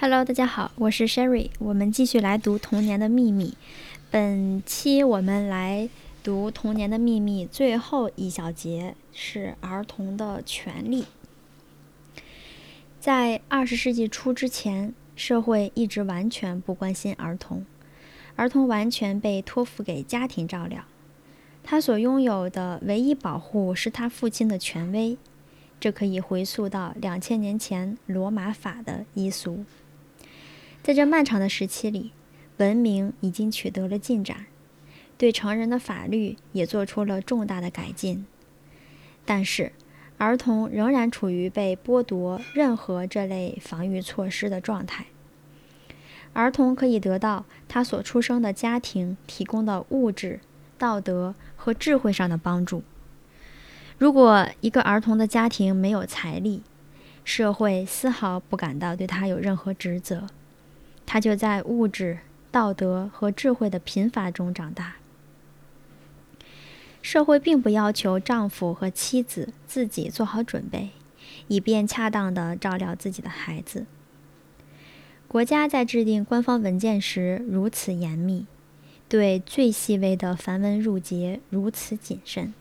Hello，大家好，我是 Sherry，我们继续来读《童年的秘密》。本期我们来读《童年的秘密》最后一小节是儿童的权利。在二十世纪初之前，社会一直完全不关心儿童，儿童完全被托付给家庭照料，他所拥有的唯一保护是他父亲的权威。这可以回溯到两千年前罗马法的医俗。在这漫长的时期里，文明已经取得了进展，对成人的法律也做出了重大的改进。但是，儿童仍然处于被剥夺任何这类防御措施的状态。儿童可以得到他所出生的家庭提供的物质、道德和智慧上的帮助。如果一个儿童的家庭没有财力，社会丝毫不感到对他有任何职责。他就在物质、道德和智慧的贫乏中长大。社会并不要求丈夫和妻子自己做好准备，以便恰当地照料自己的孩子。国家在制定官方文件时如此严密，对最细微的繁文缛节如此谨慎，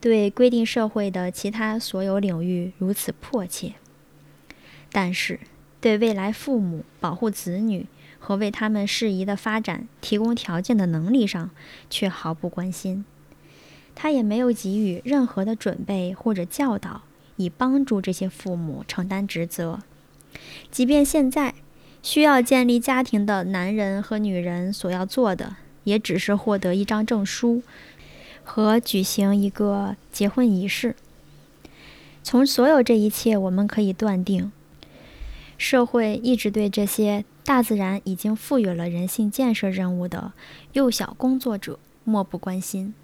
对规定社会的其他所有领域如此迫切。但是，对未来父母保护子女和为他们适宜的发展提供条件的能力上，却毫不关心。他也没有给予任何的准备或者教导，以帮助这些父母承担职责。即便现在需要建立家庭的男人和女人所要做的，也只是获得一张证书和举行一个结婚仪式。从所有这一切，我们可以断定。社会一直对这些大自然已经赋予了人性建设任务的幼小工作者漠不关心，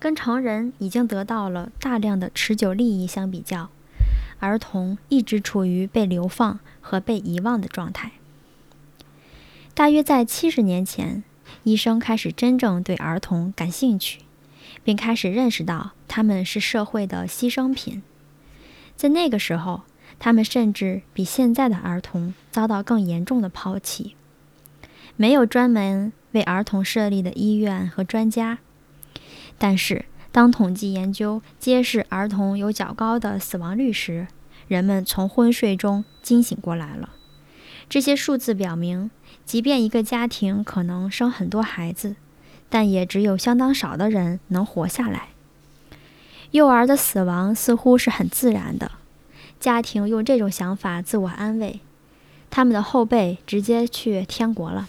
跟成人已经得到了大量的持久利益相比较，儿童一直处于被流放和被遗忘的状态。大约在七十年前，医生开始真正对儿童感兴趣，并开始认识到他们是社会的牺牲品。在那个时候。他们甚至比现在的儿童遭到更严重的抛弃。没有专门为儿童设立的医院和专家。但是，当统计研究揭示儿童有较高的死亡率时，人们从昏睡中惊醒过来了。这些数字表明，即便一个家庭可能生很多孩子，但也只有相当少的人能活下来。幼儿的死亡似乎是很自然的。家庭用这种想法自我安慰，他们的后辈直接去天国了。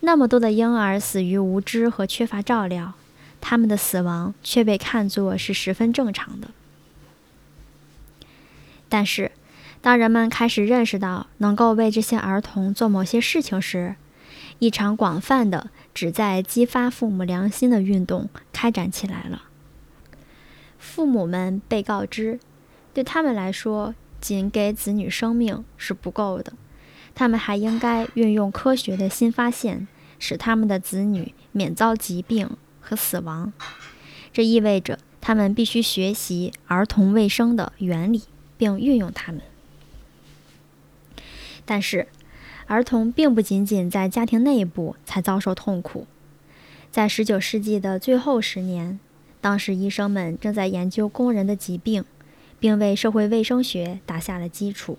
那么多的婴儿死于无知和缺乏照料，他们的死亡却被看作是十分正常的。但是，当人们开始认识到能够为这些儿童做某些事情时，一场广泛的、旨在激发父母良心的运动开展起来了。父母们被告知。对他们来说，仅给子女生命是不够的，他们还应该运用科学的新发现，使他们的子女免遭疾病和死亡。这意味着他们必须学习儿童卫生的原理，并运用它们。但是，儿童并不仅仅在家庭内部才遭受痛苦。在19世纪的最后十年，当时医生们正在研究工人的疾病。并为社会卫生学打下了基础。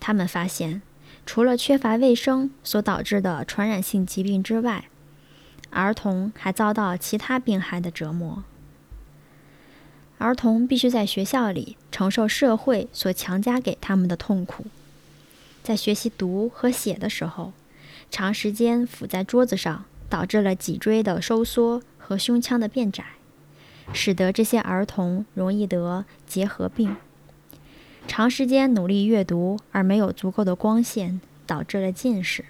他们发现，除了缺乏卫生所导致的传染性疾病之外，儿童还遭到其他病害的折磨。儿童必须在学校里承受社会所强加给他们的痛苦。在学习读和写的时候，长时间伏在桌子上，导致了脊椎的收缩和胸腔的变窄。使得这些儿童容易得结核病。长时间努力阅读而没有足够的光线，导致了近视。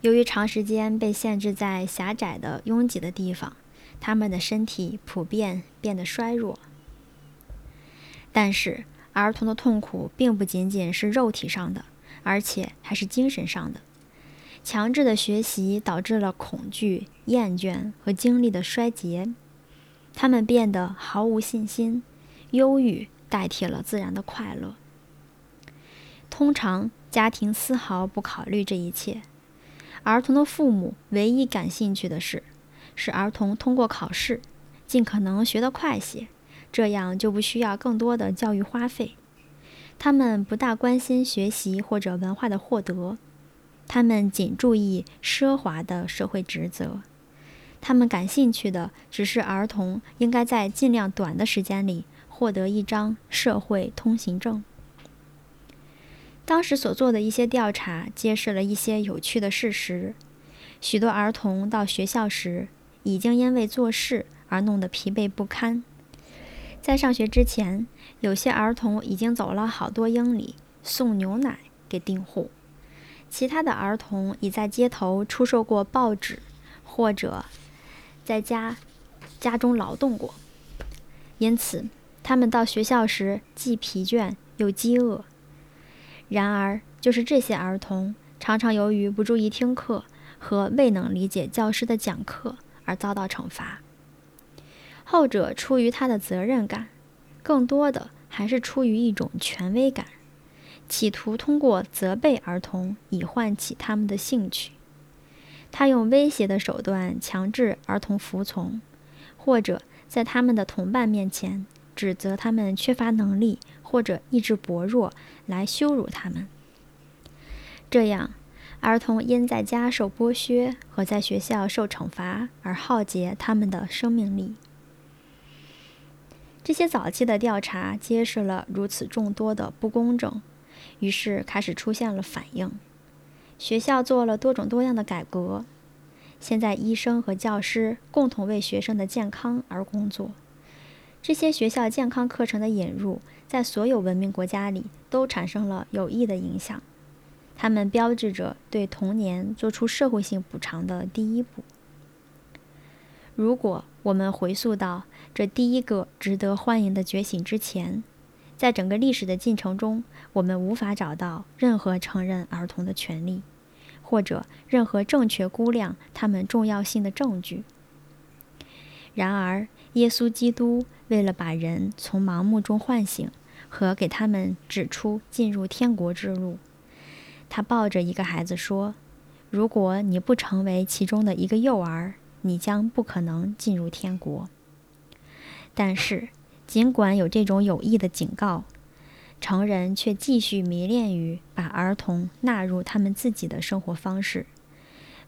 由于长时间被限制在狭窄的、拥挤的地方，他们的身体普遍变得衰弱。但是，儿童的痛苦并不仅仅是肉体上的，而且还是精神上的。强制的学习导致了恐惧、厌倦和精力的衰竭。他们变得毫无信心，忧郁代替了自然的快乐。通常家庭丝毫不考虑这一切。儿童的父母唯一感兴趣的是，使儿童通过考试，尽可能学得快些，这样就不需要更多的教育花费。他们不大关心学习或者文化的获得，他们仅注意奢华的社会职责。他们感兴趣的只是儿童应该在尽量短的时间里获得一张社会通行证。当时所做的一些调查揭示了一些有趣的事实：许多儿童到学校时已经因为做事而弄得疲惫不堪。在上学之前，有些儿童已经走了好多英里送牛奶给订户；其他的儿童已在街头出售过报纸，或者在家家中劳动过。因此，他们到学校时既疲倦又饥饿。然而，就是这些儿童常常由于不注意听课和未能理解教师的讲课而遭到惩罚。后者出于他的责任感，更多的还是出于一种权威感，企图通过责备儿童以唤起他们的兴趣。他用威胁的手段强制儿童服从，或者在他们的同伴面前指责他们缺乏能力。或者意志薄弱来羞辱他们，这样儿童因在家受剥削和在学校受惩罚而耗竭他们的生命力。这些早期的调查揭示了如此众多的不公正，于是开始出现了反应。学校做了多种多样的改革，现在医生和教师共同为学生的健康而工作。这些学校健康课程的引入。在所有文明国家里都产生了有益的影响，它们标志着对童年做出社会性补偿的第一步。如果我们回溯到这第一个值得欢迎的觉醒之前，在整个历史的进程中，我们无法找到任何承认儿童的权利，或者任何正确估量他们重要性的证据。然而，耶稣基督为了把人从盲目中唤醒。和给他们指出进入天国之路。他抱着一个孩子说：“如果你不成为其中的一个幼儿，你将不可能进入天国。”但是，尽管有这种有益的警告，成人却继续迷恋于把儿童纳入他们自己的生活方式，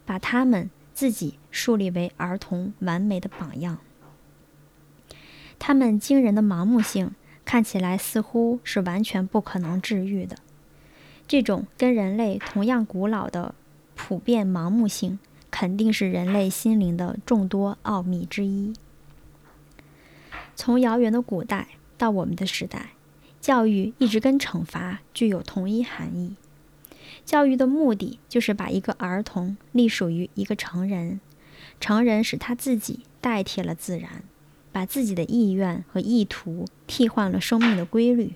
把他们自己树立为儿童完美的榜样。他们惊人的盲目性。看起来似乎是完全不可能治愈的。这种跟人类同样古老的普遍盲目性，肯定是人类心灵的众多奥秘之一。从遥远的古代到我们的时代，教育一直跟惩罚具有同一含义。教育的目的就是把一个儿童隶属于一个成人，成人使他自己代替了自然。把自己的意愿和意图替换了生命的规律，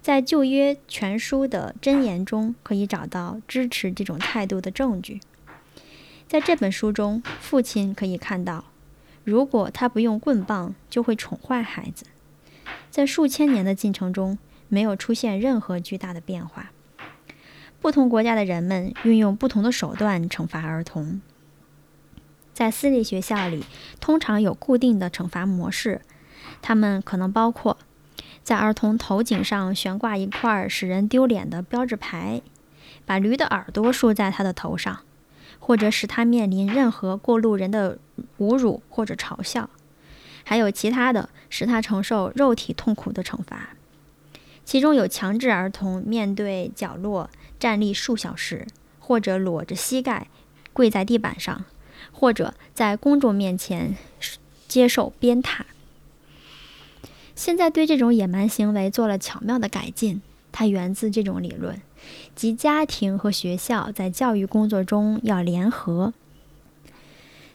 在旧约全书的箴言中可以找到支持这种态度的证据。在这本书中，父亲可以看到，如果他不用棍棒，就会宠坏孩子。在数千年的进程中，没有出现任何巨大的变化。不同国家的人们运用不同的手段惩罚儿童。在私立学校里，通常有固定的惩罚模式，它们可能包括在儿童头颈上悬挂一块使人丢脸的标志牌，把驴的耳朵竖在他的头上，或者使他面临任何过路人的侮辱或者嘲笑，还有其他的使他承受肉体痛苦的惩罚，其中有强制儿童面对角落站立数小时，或者裸着膝盖跪在地板上。或者在公众面前接受鞭挞。现在对这种野蛮行为做了巧妙的改进，它源自这种理论，即家庭和学校在教育工作中要联合。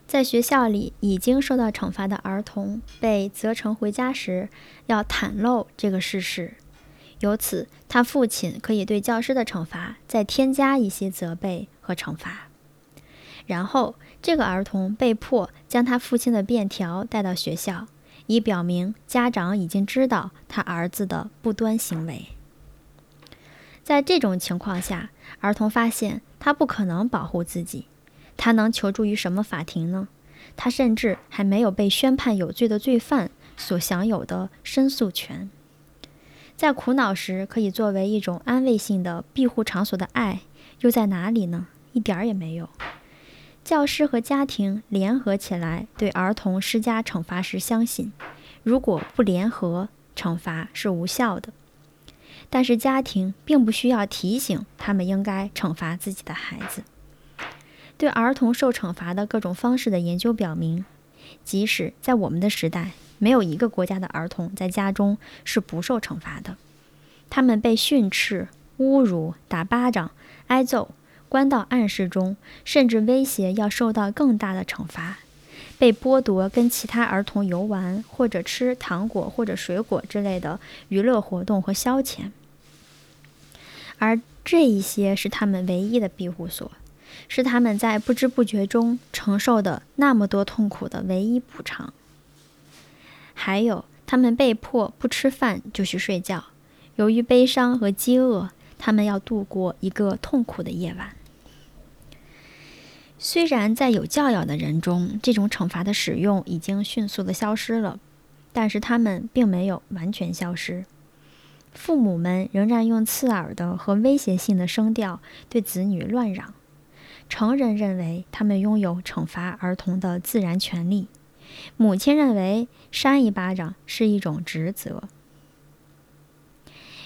在学校里已经受到惩罚的儿童被责成回家时，要袒露这个事实，由此他父亲可以对教师的惩罚再添加一些责备和惩罚。然后，这个儿童被迫将他父亲的便条带到学校，以表明家长已经知道他儿子的不端行为。在这种情况下，儿童发现他不可能保护自己，他能求助于什么法庭呢？他甚至还没有被宣判有罪的罪犯所享有的申诉权。在苦恼时可以作为一种安慰性的庇护场所的爱，又在哪里呢？一点儿也没有。教师和家庭联合起来对儿童施加惩罚时，相信如果不联合，惩罚是无效的。但是家庭并不需要提醒他们应该惩罚自己的孩子。对儿童受惩罚的各种方式的研究表明，即使在我们的时代，没有一个国家的儿童在家中是不受惩罚的。他们被训斥、侮辱、打巴掌、挨揍、关到暗室中，甚至威胁要受到更大的惩罚。被剥夺跟其他儿童游玩，或者吃糖果或者水果之类的娱乐活动和消遣，而这一些是他们唯一的庇护所，是他们在不知不觉中承受的那么多痛苦的唯一补偿。还有，他们被迫不吃饭就去睡觉，由于悲伤和饥饿，他们要度过一个痛苦的夜晚。虽然在有教养的人中，这种惩罚的使用已经迅速的消失了，但是他们并没有完全消失。父母们仍然用刺耳的和威胁性的声调对子女乱嚷。成人认为他们拥有惩罚儿童的自然权利，母亲认为扇一巴掌是一种职责。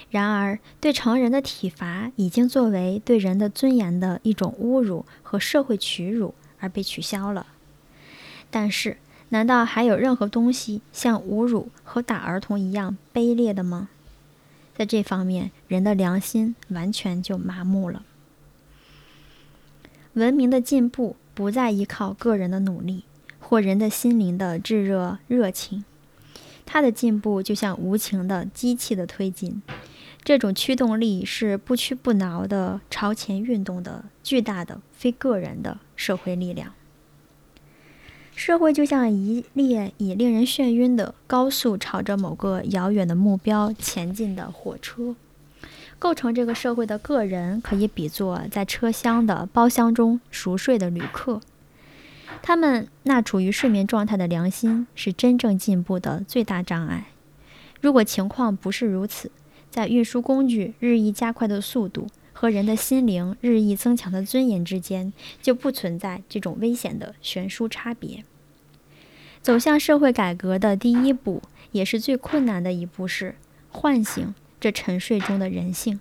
然而，对成人的体罚已经作为对人的尊严的一种侮辱和社会屈辱而被取消了。但是，难道还有任何东西像侮辱和打儿童一样卑劣的吗？在这方面，人的良心完全就麻木了。文明的进步不再依靠个人的努力或人的心灵的炙热热情，它的进步就像无情的机器的推进。这种驱动力是不屈不挠的朝前运动的巨大的非个人的社会力量。社会就像一列以令人眩晕的高速朝着某个遥远的目标前进的火车。构成这个社会的个人可以比作在车厢的包厢中熟睡的旅客。他们那处于睡眠状态的良心是真正进步的最大障碍。如果情况不是如此，在运输工具日益加快的速度和人的心灵日益增强的尊严之间，就不存在这种危险的悬殊差别。走向社会改革的第一步，也是最困难的一步，是唤醒这沉睡中的人性，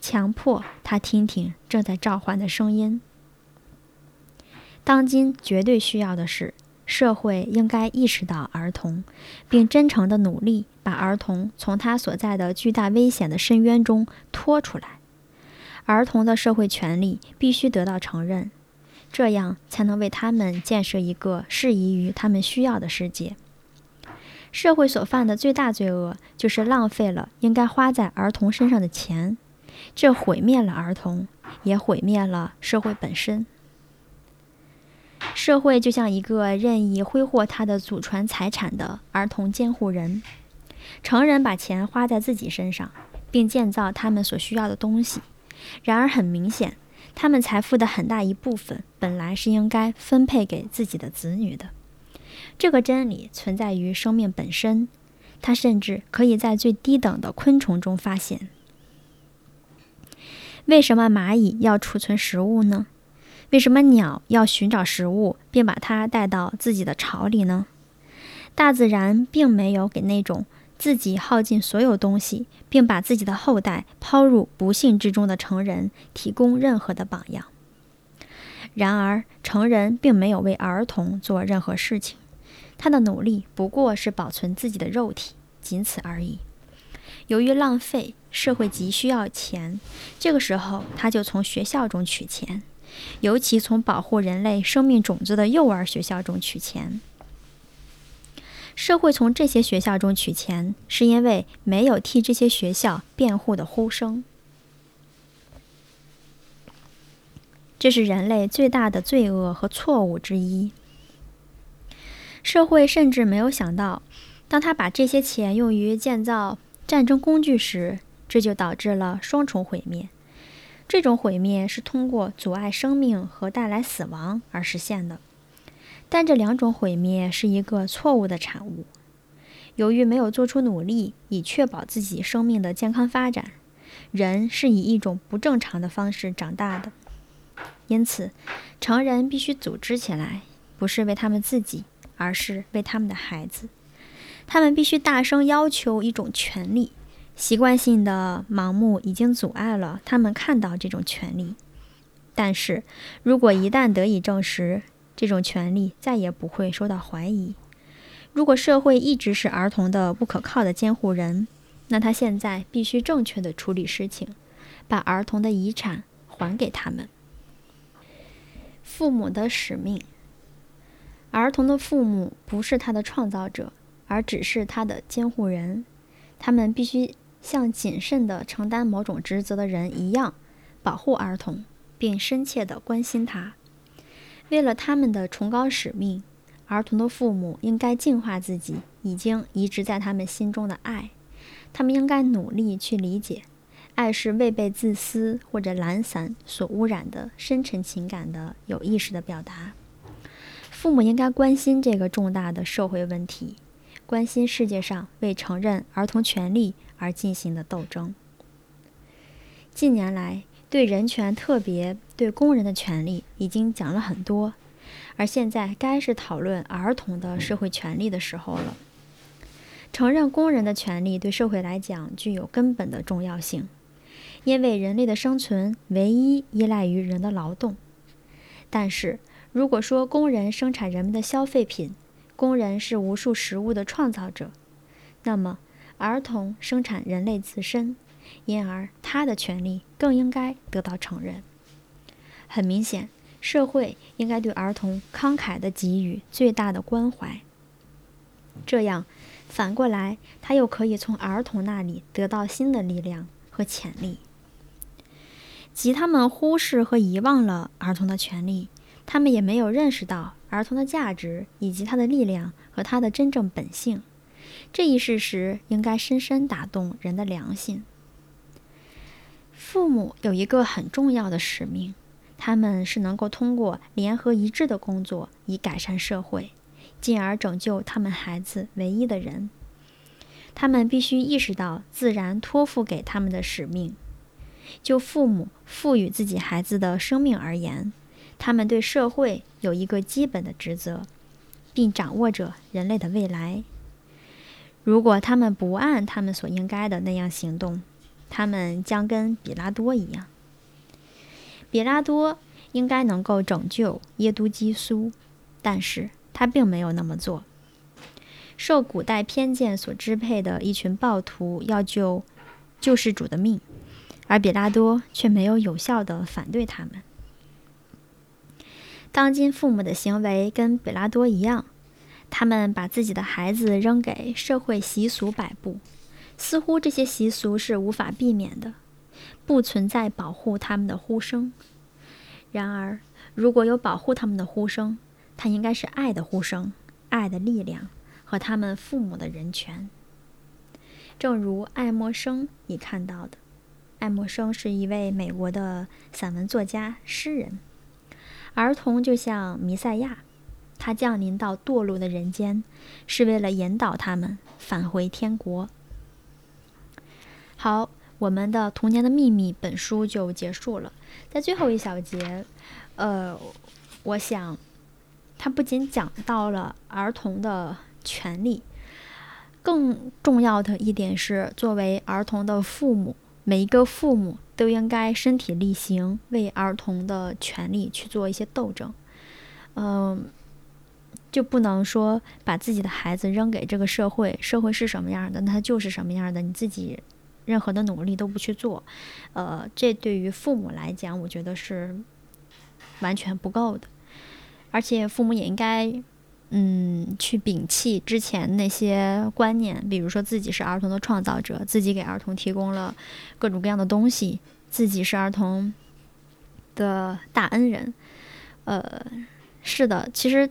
强迫他听听正在召唤的声音。当今绝对需要的是。社会应该意识到儿童，并真诚地努力把儿童从他所在的巨大危险的深渊中拖出来。儿童的社会权利必须得到承认，这样才能为他们建设一个适宜于他们需要的世界。社会所犯的最大罪恶就是浪费了应该花在儿童身上的钱，这毁灭了儿童，也毁灭了社会本身。社会就像一个任意挥霍他的祖传财产的儿童监护人。成人把钱花在自己身上，并建造他们所需要的东西。然而，很明显，他们财富的很大一部分本来是应该分配给自己的子女的。这个真理存在于生命本身，它甚至可以在最低等的昆虫中发现。为什么蚂蚁要储存食物呢？为什么鸟要寻找食物并把它带到自己的巢里呢？大自然并没有给那种自己耗尽所有东西并把自己的后代抛入不幸之中的成人提供任何的榜样。然而，成人并没有为儿童做任何事情，他的努力不过是保存自己的肉体，仅此而已。由于浪费，社会急需要钱，这个时候他就从学校中取钱。尤其从保护人类生命种子的幼儿学校中取钱，社会从这些学校中取钱，是因为没有替这些学校辩护的呼声。这是人类最大的罪恶和错误之一。社会甚至没有想到，当他把这些钱用于建造战争工具时，这就导致了双重毁灭：这种毁灭是通过阻碍生命和带来死亡而实现的。但这两种毁灭是一个错误的产物。由于没有做出努力以确保自己生命的健康发展，人是以一种不正常的方式长大的。因此，成人必须组织起来，不是为他们自己，而是为他们的孩子。他们必须大声要求一种权利。习惯性的盲目已经阻碍了他们看到这种权利。但是如果一旦得以证实，这种权利再也不会受到怀疑。如果社会一直是儿童的不可靠的监护人，那他现在必须正确的处理事情，把儿童的遗产还给他们。父母的使命：儿童的父母不是他的创造者，而只是他的监护人。他们必须像谨慎地承担某种职责的人一样，保护儿童，并深切地关心他。为了他们的崇高使命，儿童的父母应该净化自己已经移植在他们心中的爱。他们应该努力去理解，爱是未被自私或者懒散所污染的深沉情感的有意识的表达。父母应该关心这个重大的社会问题，关心世界上为承认儿童权利而进行的斗争。近年来，对人权，特别对工人的权利，已经讲了很多，而现在该是讨论儿童的社会权利的时候了。承认工人的权利对社会来讲具有根本的重要性，因为人类的生存唯一依赖于人的劳动。但是，如果说工人生产人们的消费品，工人是无数食物的创造者，那么儿童生产人类自身。因而，他的权利更应该得到承认。很明显，社会应该对儿童慷慨地给予最大的关怀。这样，反过来，他又可以从儿童那里得到新的力量和潜力。即他们忽视和遗忘了儿童的权利，他们也没有认识到儿童的价值以及他的力量和他的真正本性。这一事实应该深深打动人的良心。父母有一个很重要的使命，他们是能够通过联合一致的工作以改善社会，进而拯救他们孩子唯一的人。他们必须意识到自然托付给他们的使命。就父母赋予自己孩子的生命而言，他们对社会有一个基本的职责，并掌握着人类的未来。如果他们不按他们所应该的那样行动，他们将跟比拉多一样。比拉多应该能够拯救耶都基苏，但是他并没有那么做。受古代偏见所支配的一群暴徒要救救世主的命，而比拉多却没有有效的反对他们。当今父母的行为跟比拉多一样，他们把自己的孩子扔给社会习俗摆布。似乎这些习俗是无法避免的，不存在保护他们的呼声。然而，如果有保护他们的呼声，它应该是爱的呼声、爱的力量和他们父母的人权。正如爱默生已看到的，爱默生是一位美国的散文作家、诗人。儿童就像弥赛亚，他降临到堕落的人间，是为了引导他们返回天国。好，我们的《童年的秘密》本书就结束了。在最后一小节，呃，我想，它不仅讲到了儿童的权利，更重要的一点是，作为儿童的父母，每一个父母都应该身体力行，为儿童的权利去做一些斗争。嗯，就不能说把自己的孩子扔给这个社会，社会是什么样的，那他就是什么样的，你自己。任何的努力都不去做，呃，这对于父母来讲，我觉得是完全不够的。而且父母也应该，嗯，去摒弃之前那些观念，比如说自己是儿童的创造者，自己给儿童提供了各种各样的东西，自己是儿童的大恩人。呃，是的，其实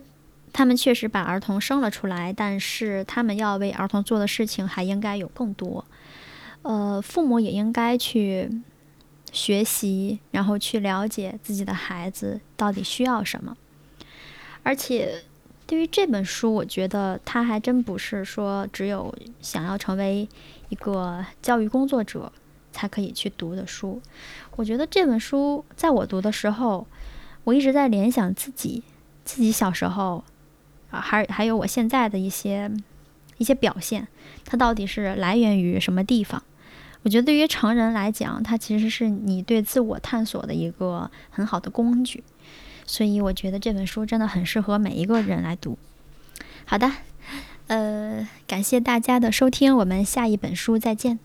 他们确实把儿童生了出来，但是他们要为儿童做的事情还应该有更多。呃，父母也应该去学习，然后去了解自己的孩子到底需要什么。而且，对于这本书，我觉得它还真不是说只有想要成为一个教育工作者才可以去读的书。我觉得这本书在我读的时候，我一直在联想自己自己小时候啊，还还有我现在的一些一些表现，它到底是来源于什么地方？我觉得对于成人来讲，它其实是你对自我探索的一个很好的工具，所以我觉得这本书真的很适合每一个人来读。好的，呃，感谢大家的收听，我们下一本书再见。